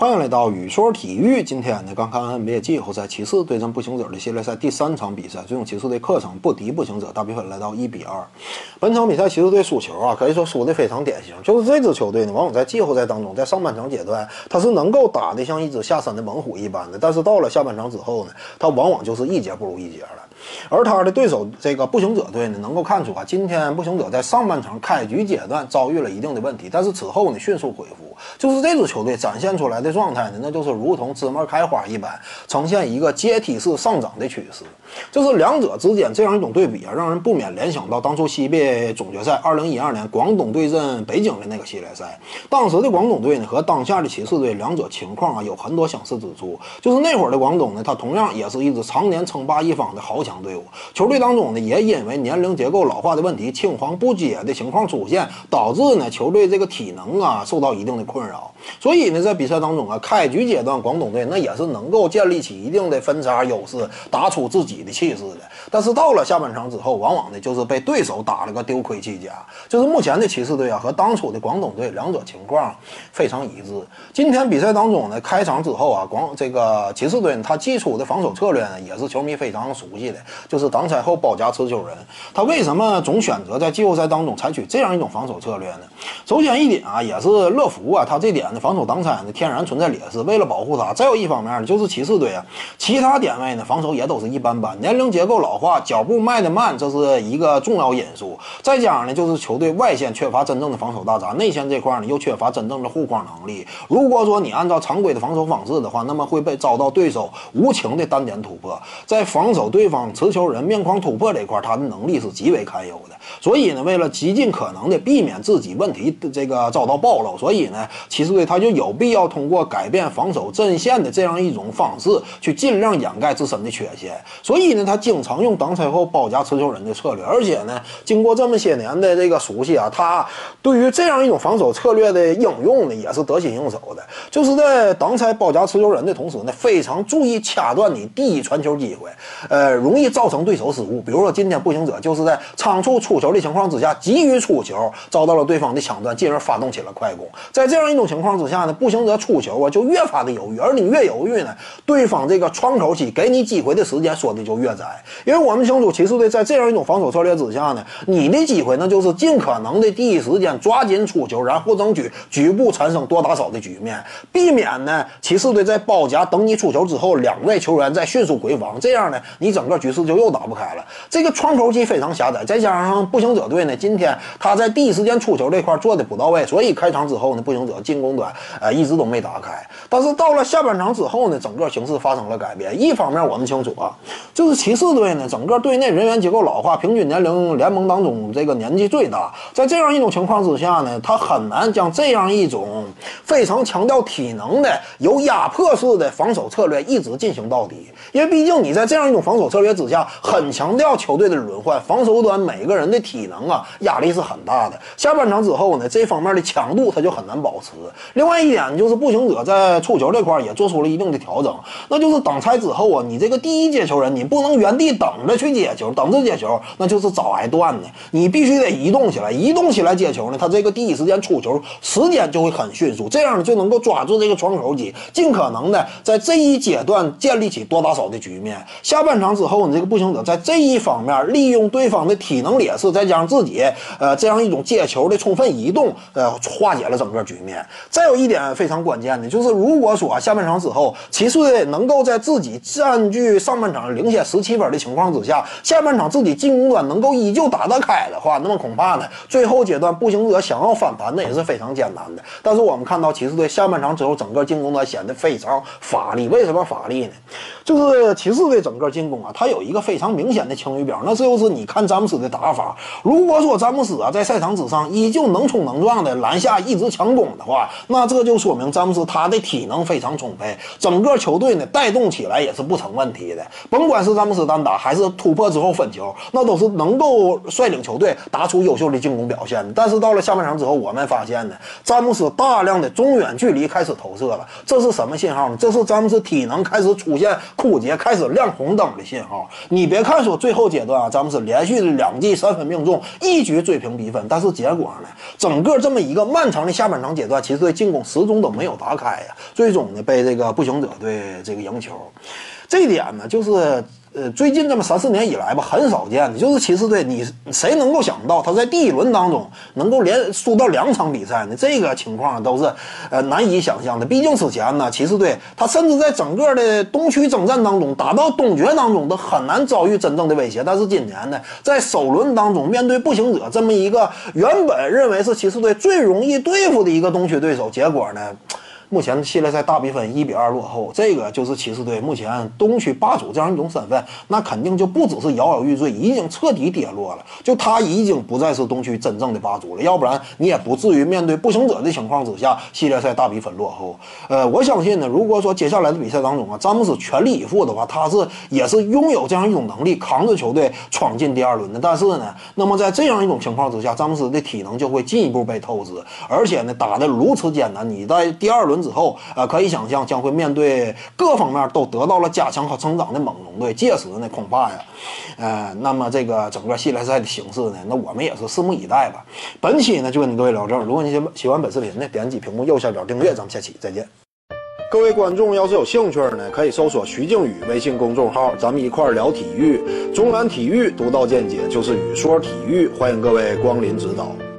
欢迎来到宇说体育。今天呢，刚看完 NBA 季后赛骑士对阵步行者的系列赛第三场比赛，最终骑士队客场不敌步行者，大比分来到一比二。本场比赛骑士队输球啊，可以说输的非常典型。就是这支球队呢，往往在季后赛当中，在上半场阶段，他是能够打得像一只下山的猛虎一般的，但是到了下半场之后呢，他往往就是一节不如一节了。而他的对手这个步行者队呢，能够看出啊，今天步行者在上半场开局阶段遭遇了一定的问题，但是此后呢迅速恢复。就是这支球队展现出来的状态呢，那就是如同芝麻开花一般，呈现一个阶梯式上涨的趋势。就是两者之间这样一种对比啊，让人不免联想到当初 CBA 总决赛二零一二年广东对阵北京的那个系列赛。当时的广东队呢和当下的骑士队两者情况啊有很多相似之处。就是那会儿的广东呢，他同样也是一支常年称霸一方的豪强强队伍。球队当中呢，也因为年龄结构老化的问题，青黄不接的情况出现，导致呢球队这个体能啊受到一定的困扰。所以呢，在比赛当中啊，开局阶段广东队那也是能够建立起一定的分差优势，打出自己的气势的。但是到了下半场之后，往往呢就是被对手打了个丢盔弃甲。就是目前的骑士队啊和当初的广东队两者情况非常一致。今天比赛当中呢，开场之后啊，广这个骑士队他基础的防守策略呢，也是球迷非常熟悉的，就是挡拆后包夹持球人。他为什么总选择在季后赛当中采取这样一种防守策略呢？首先一点啊，也是乐福啊，他这点的防守挡拆呢天然存在劣势，为了保护他。再有一方面呢，就是骑士队啊，其他点位呢防守也都是一般般，年龄结构老化，脚步迈得慢，这是一个重要因素。再加上呢，就是球队外线缺乏真正的防守大闸，内线这块呢又缺乏真正的护框能力。如果说你按照常规的防守方式的话，那么会被遭到对手无情的单点突破。在防守对方持球人面框突破这块，他的能力是极为堪忧的。所以呢，为了极尽可能的避免自己问题的这个遭到暴露，所以呢，骑士队他就有必要通过改变防守阵线的这样一种方式，去尽量掩盖自身的缺陷。所以呢，他经常用挡拆后包夹持球人的策略，而且呢，经过这么些年的这个熟悉啊，他对于这样一种防守策略的应用呢，也是得心应手的。就是在挡拆包夹持球人的同时呢，非常注意掐断你第一传球机会，呃，容易易造成对手失误。比如说今天步行者就是在仓促出球的情况之下，急于出球，遭到了对方的抢断，进而发动起了快攻。在这样一种情况之下呢，步行者出球啊就越发的犹豫，而你越犹豫呢，对方这个窗口期给你机会的时间缩的就越窄。因为我们清楚，骑士队在这样一种防守策略之下呢，你的机会那就是尽可能的第一时间抓紧出球，然后争取局部产生多打少的局面，避免呢骑士队在包夹等你出球之后，两位球员再迅速回防，这样呢你整个局局势就又打不开了。这个窗口期非常狭窄，再加上步行者队呢，今天他在第一时间出球这块做的不到位，所以开场之后呢，步行者进攻端呃一直都没打开。但是到了下半场之后呢，整个形势发生了改变。一方面我们清楚啊，就是骑士队呢，整个队内人员结构老化，平均年龄联盟当中这个年纪最大。在这样一种情况之下呢，他很难将这样一种非常强调体能的、有压迫式的防守策略一直进行到底。因为毕竟你在这样一种防守策略之下，很强调球队的轮换，防守端每个人的体能啊压力是很大的。下半场之后呢，这方面的强度他就很难保持。另外一点就是步行者在出球这块也做出了一定的调整，那就是挡拆之后啊，你这个第一接球人你不能原地等着去接球，等着接球那就是早挨断的，你必须得移动起来，移动起来接球呢，他这个第一时间出球时间就会很迅速，这样呢就能够抓住这个窗口期，尽可能的在这一阶段建立起多打少的局面。下半场之后，你这个步行者在这一方面利用对方的体能劣势，再加上自己呃这样一种接球的充分移动，呃化解了整个局面。再有一点非常关键的就是，如果说下半场之后骑士队能够在自己占据上半场领先十七分的情况之下，下半场自己进攻端能够依旧打得开的话，那么恐怕呢，最后阶段步行者想要翻盘那也是非常艰难的。但是我们看到骑士队下半场之后，整个进攻端显得非常乏力。为什么乏力呢？就是骑士队整个进攻啊，它有一个非常明显的晴雨表，那这就是你看詹姆斯的打法。如果说詹姆斯啊在赛场之上依旧能冲能撞的篮下一直强攻的话，那这就说明詹姆斯他的体能非常充沛，整个球队呢带动起来也是不成问题的。甭管是詹姆斯单打还是突破之后分球，那都是能够率领球队打出优秀的进攻表现。但是到了下半场之后，我们发现呢，詹姆斯大。量的中远距离开始投射了。这是什么信号呢？这是詹姆斯体能开始出现枯竭、开始亮红灯的信号。你别看说最后阶段啊，詹姆斯连续的两记三分命中，一举追平比分，但是结果呢，整个这么一个漫长的下半场阶段，其实对进攻始终都没有打开呀。最终呢，被这个步行者队这个赢球。这一点呢，就是。呃，最近这么三四年以来吧，很少见的，就是骑士队，你谁能够想到他在第一轮当中能够连输到两场比赛呢？这个情况都是呃难以想象的。毕竟此前呢，骑士队他甚至在整个的东区征战当中，打到东决当中都很难遭遇真正的威胁。但是今年呢，在首轮当中面对步行者这么一个原本认为是骑士队最容易对付的一个东区对手，结果呢？目前的系列赛大比分一比二落后，这个就是骑士队目前东区霸主这样一种身份，那肯定就不只是摇摇欲坠，已经彻底跌落了。就他已经不再是东区真正的霸主了，要不然你也不至于面对步行者的情况之下，系列赛大比分落后。呃，我相信呢，如果说接下来的比赛当中啊，詹姆斯全力以赴的话，他是也是拥有这样一种能力，扛着球队闯进第二轮的。但是呢，那么在这样一种情况之下，詹姆斯的体能就会进一步被透支，而且呢，打得如此艰难，你在第二轮。之后，呃，可以想象将会面对各方面都得到了加强和成长的猛龙队。届时呢，恐怕呀，呃，那么这个整个系列赛的形式呢，那我们也是拭目以待吧。本期呢，就跟你各位聊这儿。如果你喜欢本视频呢，点击屏幕右下角订阅，咱们下期再见。各位观众要是有兴趣呢，可以搜索徐静宇微信公众号，咱们一块聊体育。中南体育独到见解就是语说体育，欢迎各位光临指导。